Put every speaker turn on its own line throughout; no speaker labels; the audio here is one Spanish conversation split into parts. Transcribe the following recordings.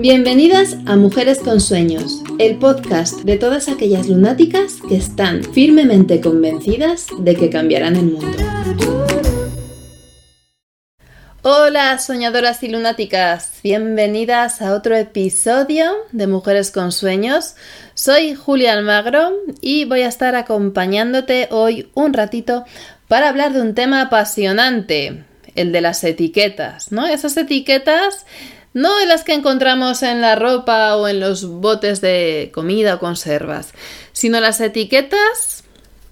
Bienvenidas a Mujeres con Sueños, el podcast de todas aquellas lunáticas que están firmemente convencidas de que cambiarán el mundo. Hola soñadoras y lunáticas, bienvenidas a otro episodio de Mujeres con Sueños. Soy Julia Almagro y voy a estar acompañándote hoy un ratito para hablar de un tema apasionante, el de las etiquetas, ¿no? Esas etiquetas no de las que encontramos en la ropa o en los botes de comida o conservas, sino las etiquetas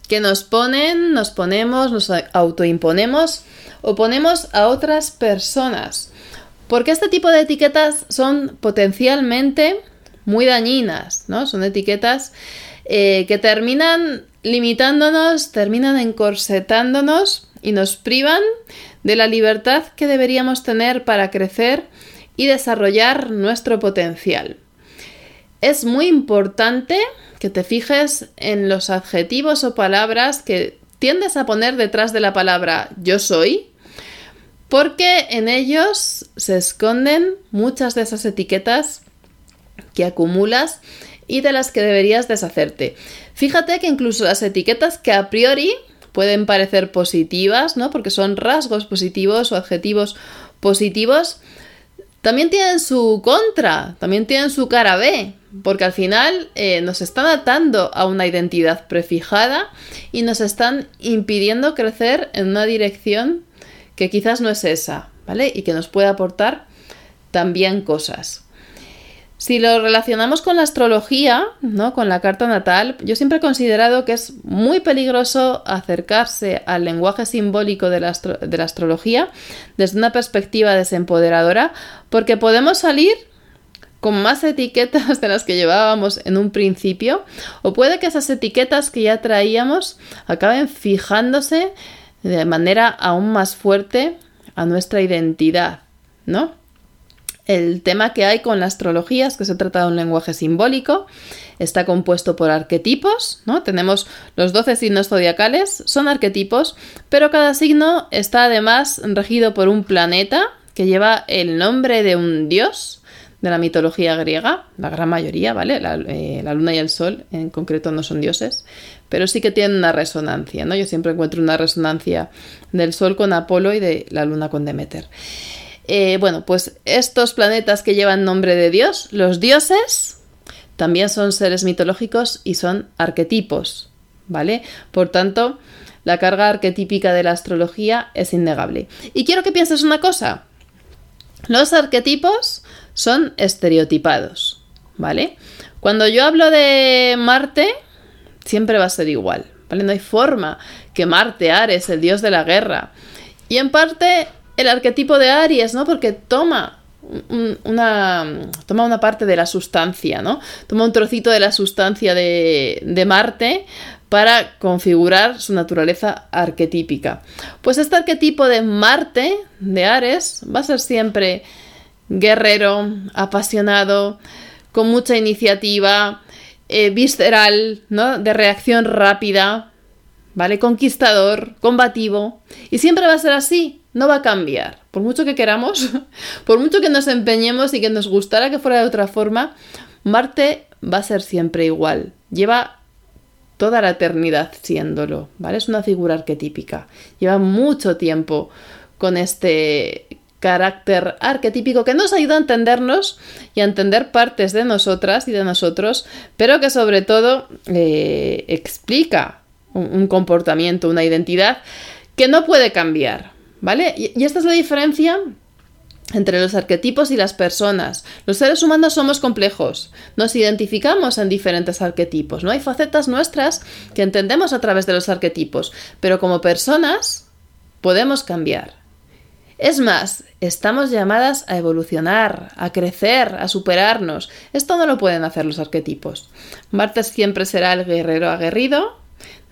que nos ponen, nos ponemos, nos autoimponemos o ponemos a otras personas. Porque este tipo de etiquetas son potencialmente muy dañinas, ¿no? Son etiquetas eh, que terminan limitándonos, terminan encorsetándonos y nos privan de la libertad que deberíamos tener para crecer y desarrollar nuestro potencial. Es muy importante que te fijes en los adjetivos o palabras que tiendes a poner detrás de la palabra yo soy, porque en ellos se esconden muchas de esas etiquetas que acumulas y de las que deberías deshacerte. Fíjate que incluso las etiquetas que a priori pueden parecer positivas, ¿no? Porque son rasgos positivos o adjetivos positivos, también tienen su contra, también tienen su cara B, porque al final eh, nos están atando a una identidad prefijada y nos están impidiendo crecer en una dirección que quizás no es esa, ¿vale? Y que nos puede aportar también cosas. Si lo relacionamos con la astrología, ¿no? con la carta natal, yo siempre he considerado que es muy peligroso acercarse al lenguaje simbólico de la, de la astrología desde una perspectiva desempoderadora, porque podemos salir con más etiquetas de las que llevábamos en un principio, o puede que esas etiquetas que ya traíamos acaben fijándose de manera aún más fuerte a nuestra identidad, ¿no? El tema que hay con la astrología es que se trata de un lenguaje simbólico, está compuesto por arquetipos, ¿no? Tenemos los 12 signos zodiacales, son arquetipos, pero cada signo está además regido por un planeta que lleva el nombre de un dios de la mitología griega, la gran mayoría, ¿vale? La, eh, la, luna y el sol en concreto no son dioses, pero sí que tienen una resonancia, ¿no? Yo siempre encuentro una resonancia del sol con Apolo y de la luna con Demeter. Eh, bueno, pues estos planetas que llevan nombre de Dios, los dioses, también son seres mitológicos y son arquetipos, ¿vale? Por tanto, la carga arquetípica de la astrología es innegable. Y quiero que pienses una cosa. Los arquetipos son estereotipados, ¿vale? Cuando yo hablo de Marte, siempre va a ser igual, ¿vale? No hay forma que Marte, Ares, el dios de la guerra, y en parte el arquetipo de Aries, ¿no? Porque toma una, toma una parte de la sustancia, ¿no? Toma un trocito de la sustancia de, de Marte para configurar su naturaleza arquetípica. Pues este arquetipo de Marte, de Ares, va a ser siempre guerrero, apasionado, con mucha iniciativa, eh, visceral, ¿no? De reacción rápida, ¿vale? Conquistador, combativo. Y siempre va a ser así, no va a cambiar. Por mucho que queramos, por mucho que nos empeñemos y que nos gustara que fuera de otra forma, Marte va a ser siempre igual. Lleva toda la eternidad siéndolo, ¿vale? Es una figura arquetípica. Lleva mucho tiempo con este carácter arquetípico que nos ayuda a entendernos y a entender partes de nosotras y de nosotros, pero que sobre todo eh, explica un comportamiento, una identidad que no puede cambiar, ¿Vale? Y, esta es la diferencia entre los arquetipos y las personas. Los seres humanos somos complejos, nos identificamos en diferentes arquetipos, ¿no? Hay facetas nuestras que entendemos a través de los arquetipos, pero como personas podemos cambiar. Es más, estamos llamadas a evolucionar, a crecer, a superarnos. Esto no lo pueden hacer los arquetipos. Marte siempre será el guerrero aguerrido,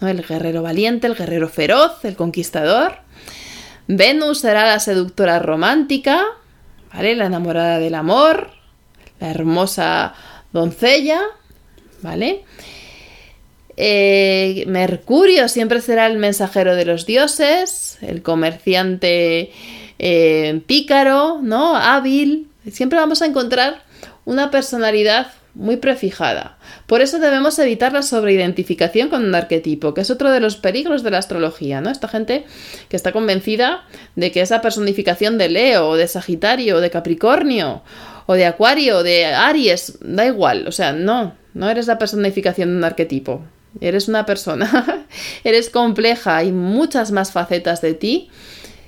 ¿no? el guerrero valiente, el guerrero feroz, el conquistador. Venus será la seductora romántica, ¿vale? La enamorada del amor, la hermosa doncella, ¿vale? Eh, Mercurio siempre será el mensajero de los dioses, el comerciante eh, pícaro, ¿no? Hábil. Siempre vamos a encontrar una personalidad muy prefijada. Por eso debemos evitar la sobreidentificación con un arquetipo, que es otro de los peligros de la astrología, ¿no? Esta gente que está convencida de que esa personificación de Leo, o de Sagitario, o de Capricornio, o de Acuario, o de Aries, da igual, o sea, no, no eres la personificación de un arquetipo. Eres una persona, eres compleja, hay muchas más facetas de ti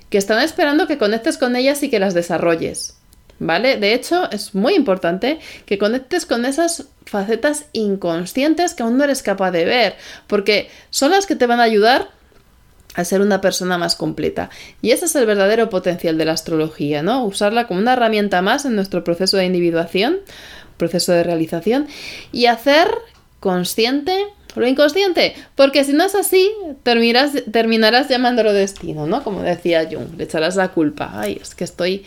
que están esperando que conectes con ellas y que las desarrolles. ¿Vale? De hecho, es muy importante que conectes con esas facetas inconscientes que aún no eres capaz de ver, porque son las que te van a ayudar a ser una persona más completa. Y ese es el verdadero potencial de la astrología, ¿no? Usarla como una herramienta más en nuestro proceso de individuación, proceso de realización, y hacer consciente lo inconsciente, porque si no es así, terminarás, terminarás llamándolo destino, ¿no? Como decía Jung, le echarás la culpa. Ay, es que estoy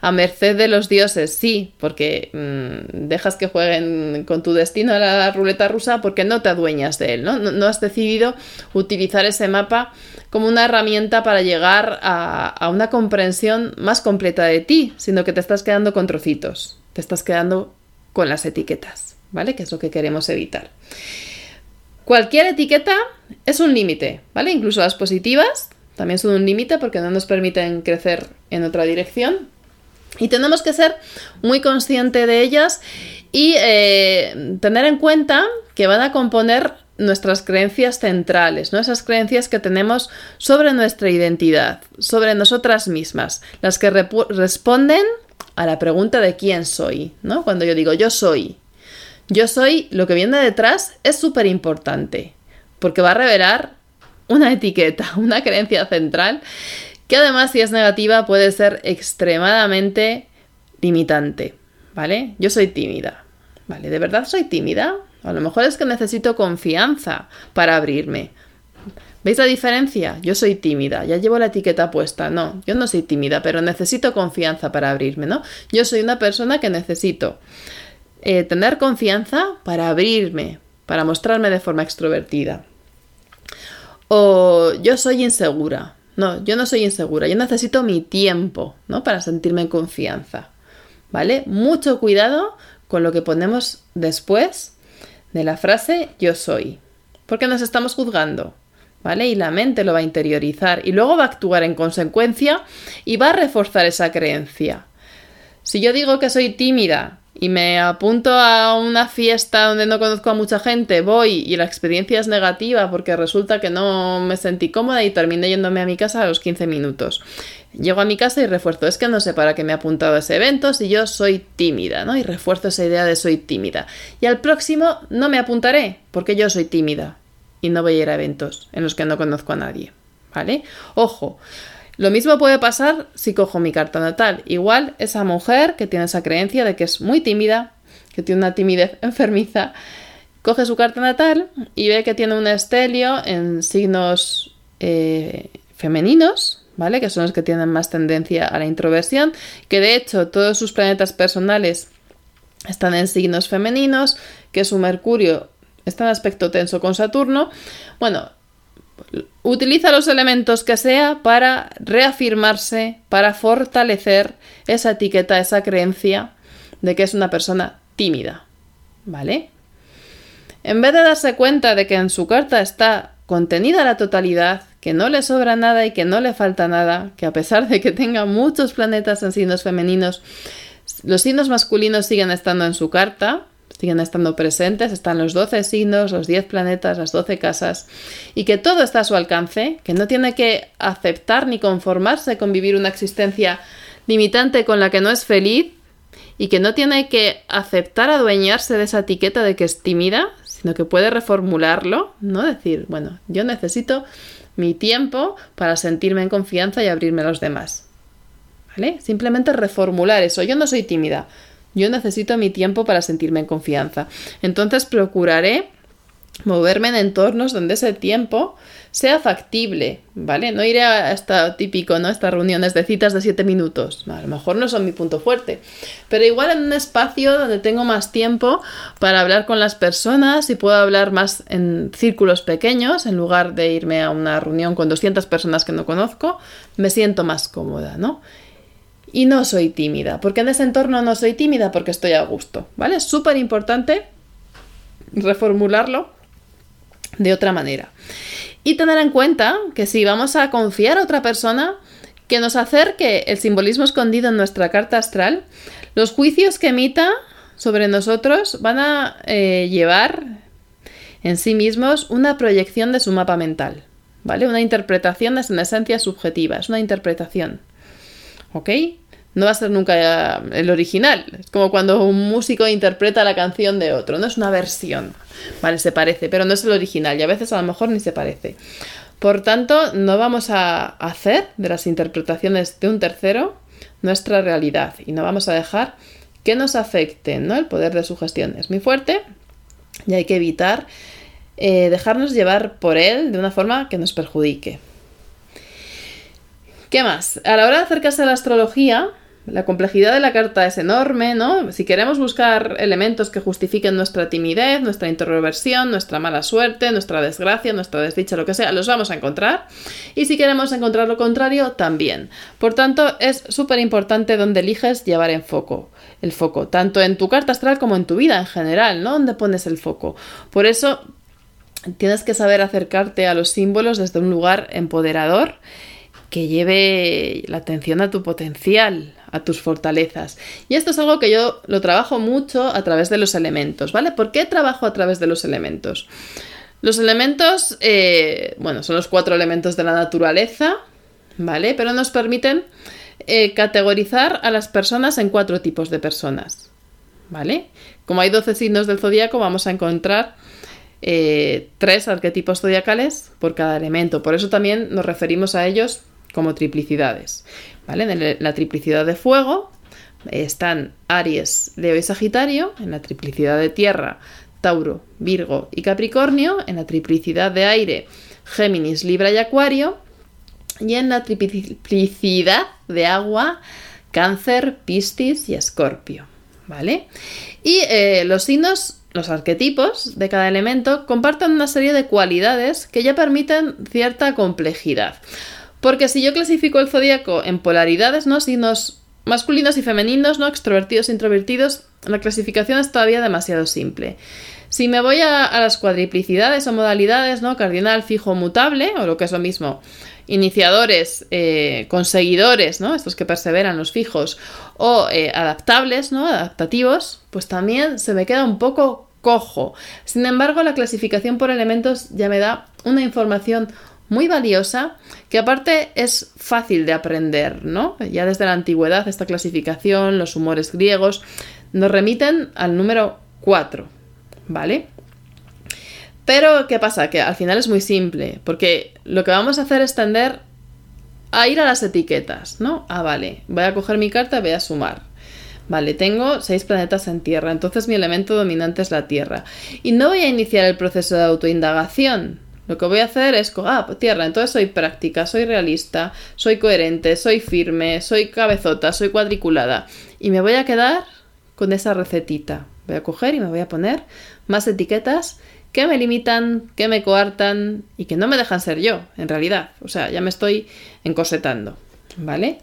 a merced de los dioses, sí, porque mm, dejas que jueguen con tu destino a la ruleta rusa porque no te adueñas de él, ¿no? No, has decidido utilizar ese mapa como una herramienta para llegar a, a una comprensión más completa de ti, sino que te estás quedando con trocitos, te estás quedando con las etiquetas, ¿vale? Que es lo que queremos evitar. Cualquier etiqueta es un límite, ¿vale? Incluso las positivas también son un límite porque no nos permiten crecer en otra dirección. Y tenemos que ser muy conscientes de ellas y eh, tener en cuenta que van a componer nuestras creencias centrales, ¿no? Esas creencias que tenemos sobre nuestra identidad, sobre nosotras mismas, las que responden a la pregunta de quién soy, ¿no? Cuando yo digo yo soy, yo soy, lo que viene detrás es súper importante, porque va a revelar una etiqueta, una creencia central, que además si es negativa puede ser extremadamente limitante, ¿vale? Yo soy tímida, ¿vale? ¿De verdad soy tímida? A lo mejor es que necesito confianza para abrirme. ¿Veis la diferencia? Yo soy tímida, ya llevo la etiqueta puesta. No, yo no soy tímida, pero necesito confianza para abrirme, ¿no? Yo soy una persona que necesito eh, tener confianza para abrirme, para mostrarme de forma extrovertida. O yo soy insegura. No, yo no soy insegura, yo necesito mi tiempo, ¿no? Para sentirme en confianza. ¿Vale? Mucho cuidado con lo que ponemos después de la frase yo soy. Porque nos estamos juzgando. ¿Vale? Y la mente lo va a interiorizar y luego va a actuar en consecuencia y va a reforzar esa creencia. Si yo digo que soy tímida y me apunto a una fiesta donde no conozco a mucha gente, voy y la experiencia es negativa porque resulta que no me sentí cómoda y terminé yéndome a mi casa a los 15 minutos. Llego a mi casa y refuerzo, es que no sé para qué me he apuntado a ese evento si yo soy tímida, ¿no? Y refuerzo esa idea de soy tímida. Y al próximo no me apuntaré porque yo soy tímida y no voy a ir a eventos en los que no conozco a nadie, ¿vale? Ojo, lo mismo puede pasar si cojo mi carta natal. Igual esa mujer que tiene esa creencia de que es muy tímida, que tiene una timidez enfermiza, coge su carta natal y ve que tiene un estelio en signos eh, femeninos, ¿vale? Que son los que tienen más tendencia a la introversión, que de hecho todos sus planetas personales están en signos femeninos, que su Mercurio está en aspecto tenso con Saturno. Bueno, utiliza los elementos que sea para reafirmarse, para fortalecer esa etiqueta, esa creencia de que es una persona tímida. ¿Vale? En vez de darse cuenta de que en su carta está contenida la totalidad, que no le sobra nada y que no le falta nada, que a pesar de que tenga muchos planetas en signos femeninos, los signos masculinos siguen estando en su carta, siguen estando presentes, están los 12 signos, los 10 planetas, las 12 casas, y que todo está a su alcance, que no tiene que aceptar ni conformarse con vivir una existencia limitante con la que no es feliz, y que no tiene que aceptar adueñarse de esa etiqueta de que es tímida, sino que puede reformularlo, ¿no? Decir, bueno, yo necesito mi tiempo para sentirme en confianza y abrirme a los demás. ¿Vale? Simplemente reformular eso. Yo no soy tímida. Yo necesito mi tiempo para sentirme en confianza. Entonces procuraré moverme en entornos donde ese tiempo sea factible, ¿vale? No iré a esta típico, ¿no? Estas reuniones de citas de 7 minutos. A lo mejor no son mi punto fuerte. Pero igual en un espacio donde tengo más tiempo para hablar con las personas y puedo hablar más en círculos pequeños, en lugar de irme a una reunión con 200 personas que no conozco, me siento más cómoda, ¿no? Y no soy tímida, porque en ese entorno no soy tímida porque estoy a gusto, ¿vale? Es súper importante reformularlo de otra manera. Y tener en cuenta que si vamos a confiar a otra persona, que nos acerque el simbolismo escondido en nuestra carta astral, los juicios que emita sobre nosotros van a eh, llevar en sí mismos una proyección de su mapa mental, ¿vale? Una interpretación es en esencia subjetiva, es una interpretación, ¿ok? No va a ser nunca el original, es como cuando un músico interpreta la canción de otro, no es una versión, ¿vale? Se parece, pero no es el original y a veces a lo mejor ni se parece. Por tanto, no vamos a hacer de las interpretaciones de un tercero nuestra realidad y no vamos a dejar que nos afecte, ¿no? El poder de su gestión es muy fuerte y hay que evitar eh, dejarnos llevar por él de una forma que nos perjudique. ¿Qué más? A la hora de acercarse a la astrología, la complejidad de la carta es enorme, ¿no? Si queremos buscar elementos que justifiquen nuestra timidez, nuestra introversión, nuestra mala suerte, nuestra desgracia, nuestra desdicha, lo que sea, los vamos a encontrar. Y si queremos encontrar lo contrario, también. Por tanto, es súper importante dónde eliges llevar en foco, el foco, tanto en tu carta astral como en tu vida en general, ¿no? Dónde pones el foco. Por eso, tienes que saber acercarte a los símbolos desde un lugar empoderador que lleve la atención a tu potencial, a tus fortalezas. Y esto es algo que yo lo trabajo mucho a través de los elementos, ¿vale? ¿Por qué trabajo a través de los elementos? Los elementos, eh, bueno, son los cuatro elementos de la naturaleza, ¿vale? Pero nos permiten eh, categorizar a las personas en cuatro tipos de personas, ¿vale? Como hay 12 signos del zodíaco, vamos a encontrar eh, tres arquetipos zodiacales por cada elemento. Por eso también nos referimos a ellos como triplicidades. ¿vale? En la triplicidad de fuego están Aries, Leo y Sagitario. En la triplicidad de tierra, Tauro, Virgo y Capricornio. En la triplicidad de aire, Géminis, Libra y Acuario. Y en la triplicidad de agua, Cáncer, Piscis y Escorpio. ¿Vale? Y eh, los signos los arquetipos de cada elemento comparten una serie de cualidades que ya permiten cierta complejidad. Porque si yo clasifico el zodíaco en polaridades, ¿no? Signos masculinos y femeninos, ¿no? Extrovertidos e introvertidos, la clasificación es todavía demasiado simple. Si me voy a, las cuadriplicidades o modalidades, ¿no? Cardinal, fijo, mutable, o lo que es lo mismo, iniciadores, eh, conseguidores, ¿no? Estos que perseveran, los fijos, o eh, adaptables, ¿no? Adaptativos, pues también se me queda un poco cojo. Sin embargo, la clasificación por elementos ya me da una información muy valiosa, que aparte es fácil de aprender, ¿no? Ya desde la antigüedad esta clasificación, los humores griegos, nos remiten al número 4, ¿vale? Pero, ¿qué pasa? Que al final es muy simple, porque lo que vamos a hacer es tender a ir a las etiquetas, ¿no? Ah, vale, voy a coger mi carta y voy a sumar. Vale, tengo seis planetas en Tierra, entonces mi elemento dominante es la Tierra. Y no voy a iniciar el proceso de autoindagación, lo que voy a hacer es, ah, pues tierra, entonces soy práctica, soy realista, soy coherente, soy firme, soy cabezota, soy cuadriculada. Y me voy a quedar con esa recetita. Voy a coger y me voy a poner más etiquetas que me limitan, que me coartan y que no me dejan ser yo, en realidad. O sea, ya me estoy encosetando, ¿vale?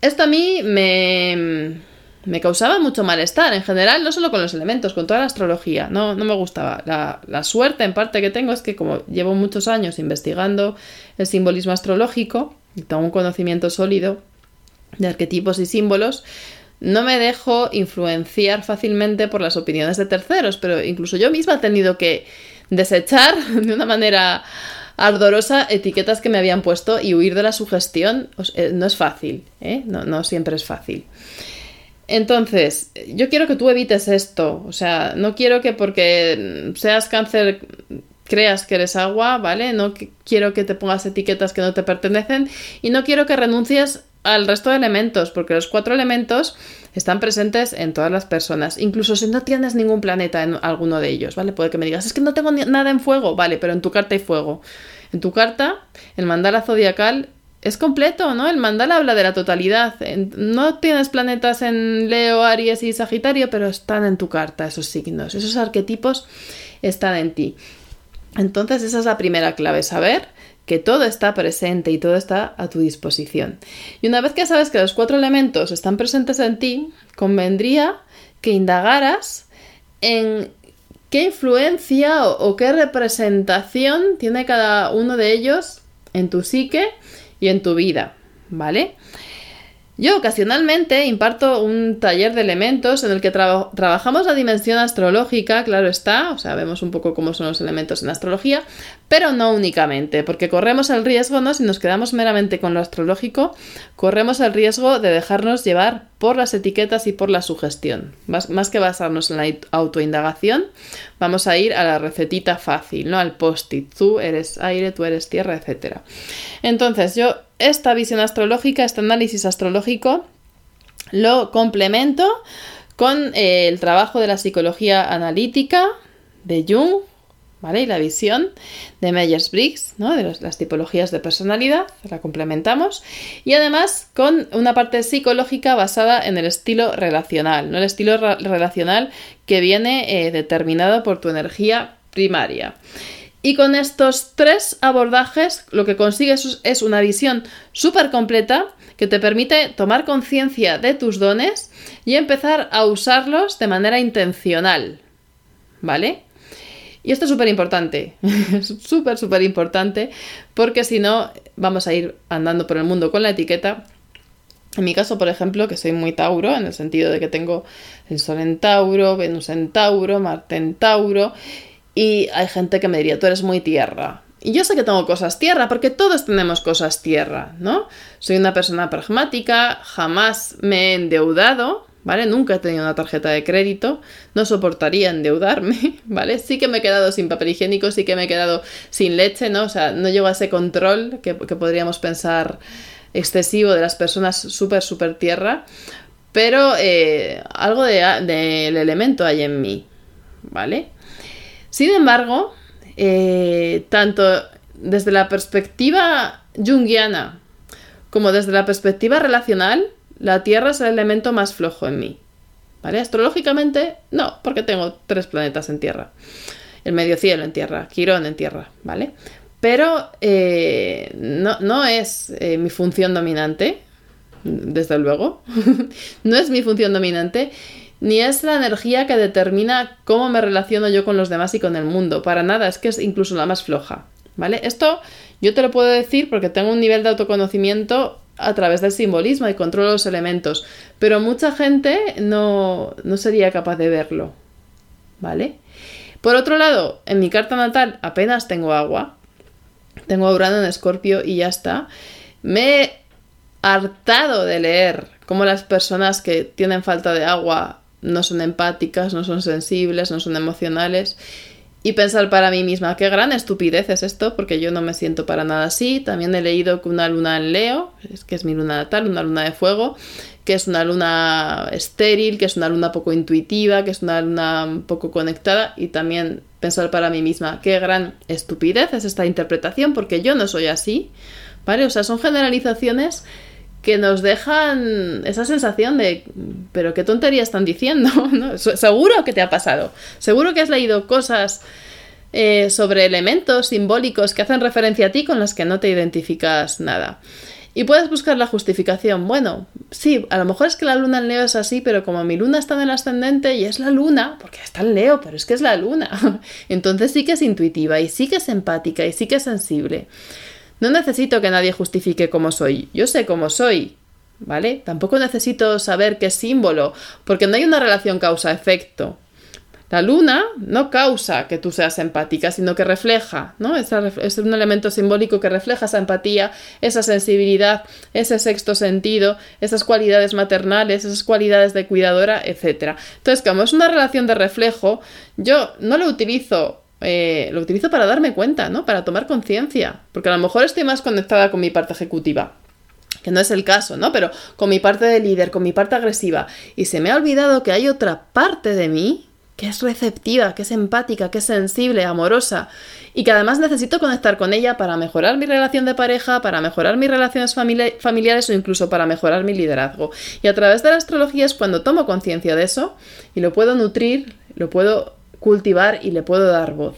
Esto a mí me me causaba mucho malestar en general, no solo con los elementos, con toda la astrología, no, no me gustaba. La, suerte en parte que tengo es que como llevo muchos años investigando el simbolismo astrológico y tengo un conocimiento sólido de arquetipos y símbolos, no me dejo influenciar fácilmente por las opiniones de terceros, pero incluso yo misma he tenido que desechar de una manera ardorosa etiquetas que me habían puesto y huir de la sugestión. Eh, no es fácil, ¿eh? no siempre es fácil. Entonces, yo quiero que tú evites esto. O sea, no quiero que porque seas cáncer creas que eres agua, ¿vale? No quiero que te pongas etiquetas que no te pertenecen y no quiero que renuncies al resto de elementos, porque los cuatro elementos están presentes en todas las personas, incluso si no tienes ningún planeta en alguno de ellos, ¿vale? Puede que me digas, es que no tengo nada en fuego, vale, pero en tu carta hay fuego. En tu carta, el mandala zodiacal es completo, ¿no? El mandala habla de la totalidad. No tienes planetas en Leo, Aries y Sagitario, pero están en tu carta esos signos, esos arquetipos están en ti. Entonces esa es la primera clave, saber que todo está presente y todo está a tu disposición. Y una vez que sabes que los cuatro elementos están presentes en ti, convendría que indagaras en qué influencia o, qué representación tiene cada uno de ellos en tu psique y en tu vida, ¿vale? Yo ocasionalmente imparto un taller de elementos en el que trabajamos la dimensión astrológica, claro está, o sea, vemos un poco cómo son los elementos en astrología, pero no únicamente, porque corremos el riesgo, ¿no? Si nos quedamos meramente con lo astrológico, corremos el riesgo de dejarnos llevar por las etiquetas y por la sugestión. Más, más que basarnos en la autoindagación, vamos a ir a la recetita fácil, ¿no? Al post-it, tú eres aire, tú eres tierra, etc. Entonces, yo esta visión astrológica, este análisis astrológico, lo complemento con eh, el trabajo de la psicología analítica de Jung, ¿vale? Y la visión de Myers-Briggs, ¿no? De las tipologías de personalidad, la complementamos. Y además con una parte psicológica basada en el estilo relacional, ¿no? El estilo relacional que viene eh, determinado por tu energía primaria. Y con estos tres abordajes lo que consigues es una visión súper completa que te permite tomar conciencia de tus dones y empezar a usarlos de manera intencional. ¿Vale? Y esto es súper importante, súper, súper importante, porque si no vamos a ir andando por el mundo con la etiqueta. En mi caso, por ejemplo, que soy muy Tauro, en el sentido de que tengo el Sol en Tauro, Venus en Tauro, Marte en Tauro, y hay gente que me diría, tú eres muy tierra. Y yo sé que tengo cosas tierra, porque todos tenemos cosas tierra, ¿no? Soy una persona pragmática, jamás me he endeudado, ¿vale? Nunca he tenido una tarjeta de crédito, no soportaría endeudarme, ¿vale? Sí que me he quedado sin papel higiénico, sí que me he quedado sin leche, ¿no? O sea, no llevo a ese control que, podríamos pensar excesivo de las personas súper, súper tierra, pero eh, algo del de, elemento hay en mí, ¿vale? Sin embargo, eh, tanto desde la perspectiva junguiana como desde la perspectiva relacional, la Tierra es el elemento más flojo en mí. ¿Vale? Astrológicamente, no, porque tengo tres planetas en Tierra. El medio cielo en Tierra, Quirón en Tierra, ¿vale? Pero eh, no, es eh, mi función dominante, desde luego. no es mi función dominante ni es la energía que determina cómo me relaciono yo con los demás y con el mundo. Para nada, es que es incluso la más floja. ¿Vale? Esto yo te lo puedo decir porque tengo un nivel de autoconocimiento a través del simbolismo y controlo los elementos, pero mucha gente no, no sería capaz de verlo. ¿Vale? Por otro lado, en mi carta natal apenas tengo agua. Tengo a Urano en Escorpio y ya está. Me he hartado de leer cómo las personas que tienen falta de agua no son empáticas, no son sensibles, no son emocionales. Y pensar para mí misma, qué gran estupidez es esto, porque yo no me siento para nada así. También he leído que una luna en Leo, que es mi luna natal, una luna de fuego, que es una luna estéril, que es una luna poco intuitiva, que es una luna poco conectada. Y también pensar para mí misma, qué gran estupidez es esta interpretación, porque yo no soy así. ¿Vale? O sea, son generalizaciones que nos dejan esa sensación de, pero qué tontería están diciendo, ¿no? Seguro que te ha pasado, seguro que has leído cosas eh, sobre elementos simbólicos que hacen referencia a ti con las que no te identificas nada. Y puedes buscar la justificación. Bueno, sí, a lo mejor es que la luna en Leo es así, pero como mi luna está en el ascendente y es la luna, porque está en Leo, pero es que es la luna, entonces sí que es intuitiva y sí que es empática y sí que es sensible. No necesito que nadie justifique cómo soy. Yo sé cómo soy. ¿Vale? Tampoco necesito saber qué símbolo, porque no hay una relación causa-efecto. La luna no causa que tú seas empática, sino que refleja, ¿no? Es, un elemento simbólico que refleja esa empatía, esa sensibilidad, ese sexto sentido, esas cualidades maternales, esas cualidades de cuidadora, etc. Entonces, como es una relación de reflejo, yo no lo utilizo eh, lo utilizo para darme cuenta, ¿no? Para tomar conciencia. Porque a lo mejor estoy más conectada con mi parte ejecutiva. Que no es el caso, ¿no? Pero con mi parte de líder, con mi parte agresiva. Y se me ha olvidado que hay otra parte de mí que es receptiva, que es empática, que es sensible, amorosa. Y que además necesito conectar con ella para mejorar mi relación de pareja, para mejorar mis relaciones familiares o incluso para mejorar mi liderazgo. Y a través de la astrología es cuando tomo conciencia de eso y lo puedo nutrir, lo puedo cultivar y le puedo dar voz,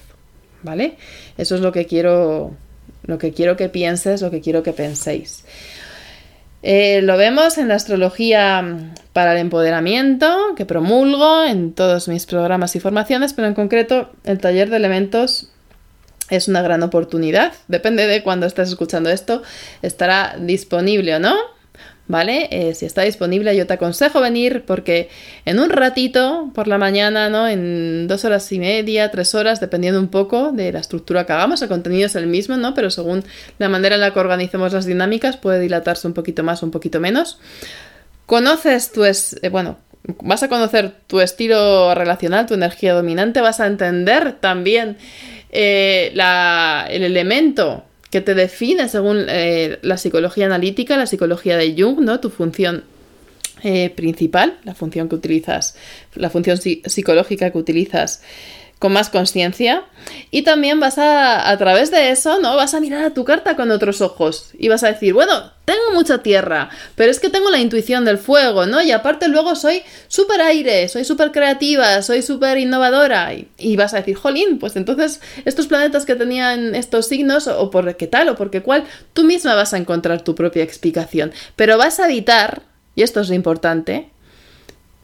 ¿vale? Eso es lo que quiero lo que quiero que pienses, lo que quiero que penséis. Eh, lo vemos en la astrología para el empoderamiento, que promulgo en todos mis programas y formaciones, pero en concreto el taller de elementos es una gran oportunidad. Depende de cuando estés escuchando esto, estará disponible o no. ¿Vale? Eh, si está disponible, yo te aconsejo venir porque en un ratito por la mañana, ¿no? En dos horas y media, tres horas, dependiendo un poco de la estructura que hagamos, el contenido es el mismo, ¿no? Pero según la manera en la que organicemos las dinámicas, puede dilatarse un poquito más un poquito menos. Conoces tu, es, eh, bueno, vas a conocer tu estilo relacional, tu energía dominante, vas a entender también eh, el elemento que te define según eh, la psicología analítica, la psicología de Jung, ¿no? Tu función eh, principal, la función que utilizas, la función psicológica que utilizas con más conciencia y también vas a, a través de eso, ¿no? Vas a mirar a tu carta con otros ojos y vas a decir, bueno, tengo mucha tierra, pero es que tengo la intuición del fuego, ¿no? Y aparte luego soy súper aire, soy súper creativa, soy súper innovadora y, vas a decir, jolín, pues entonces estos planetas que tenían estos signos o por qué tal o por qué cual, tú misma vas a encontrar tu propia explicación, pero vas a evitar, y esto es lo importante,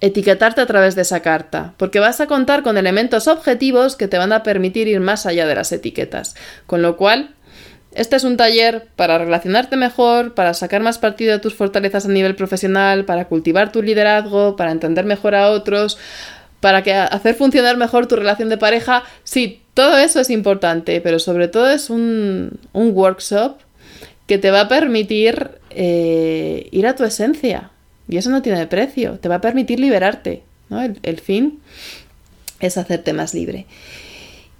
etiquetarte a través de esa carta, porque vas a contar con elementos objetivos que te van a permitir ir más allá de las etiquetas. Con lo cual, este es un taller para relacionarte mejor, para sacar más partido de tus fortalezas a nivel profesional, para cultivar tu liderazgo, para entender mejor a otros, para que hacer funcionar mejor tu relación de pareja. Sí, todo eso es importante, pero sobre todo es un, workshop que te va a permitir eh, ir a tu esencia, y eso no tiene precio, te va a permitir liberarte. ¿no? El, fin es hacerte más libre.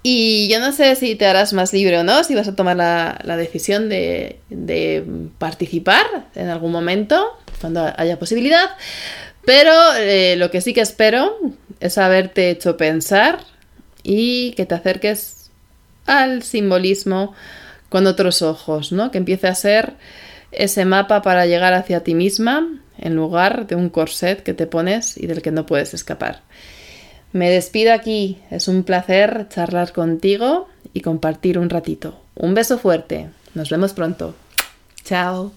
Y yo no sé si te harás más libre o no, si vas a tomar la, decisión de, participar en algún momento, cuando haya posibilidad. Pero eh, lo que sí que espero es haberte hecho pensar y que te acerques al simbolismo con otros ojos, ¿no? Que empiece a ser ese mapa para llegar hacia ti misma en lugar de un corset que te pones y del que no puedes escapar. Me despido aquí, es un placer charlar contigo y compartir un ratito. Un beso fuerte, nos vemos pronto. Chao.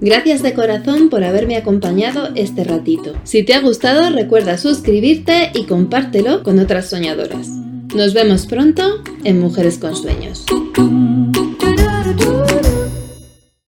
Gracias de corazón por haberme acompañado este ratito. Si te ha gustado, recuerda suscribirte y compártelo con otras soñadoras. Nos vemos pronto en Mujeres con Sueños.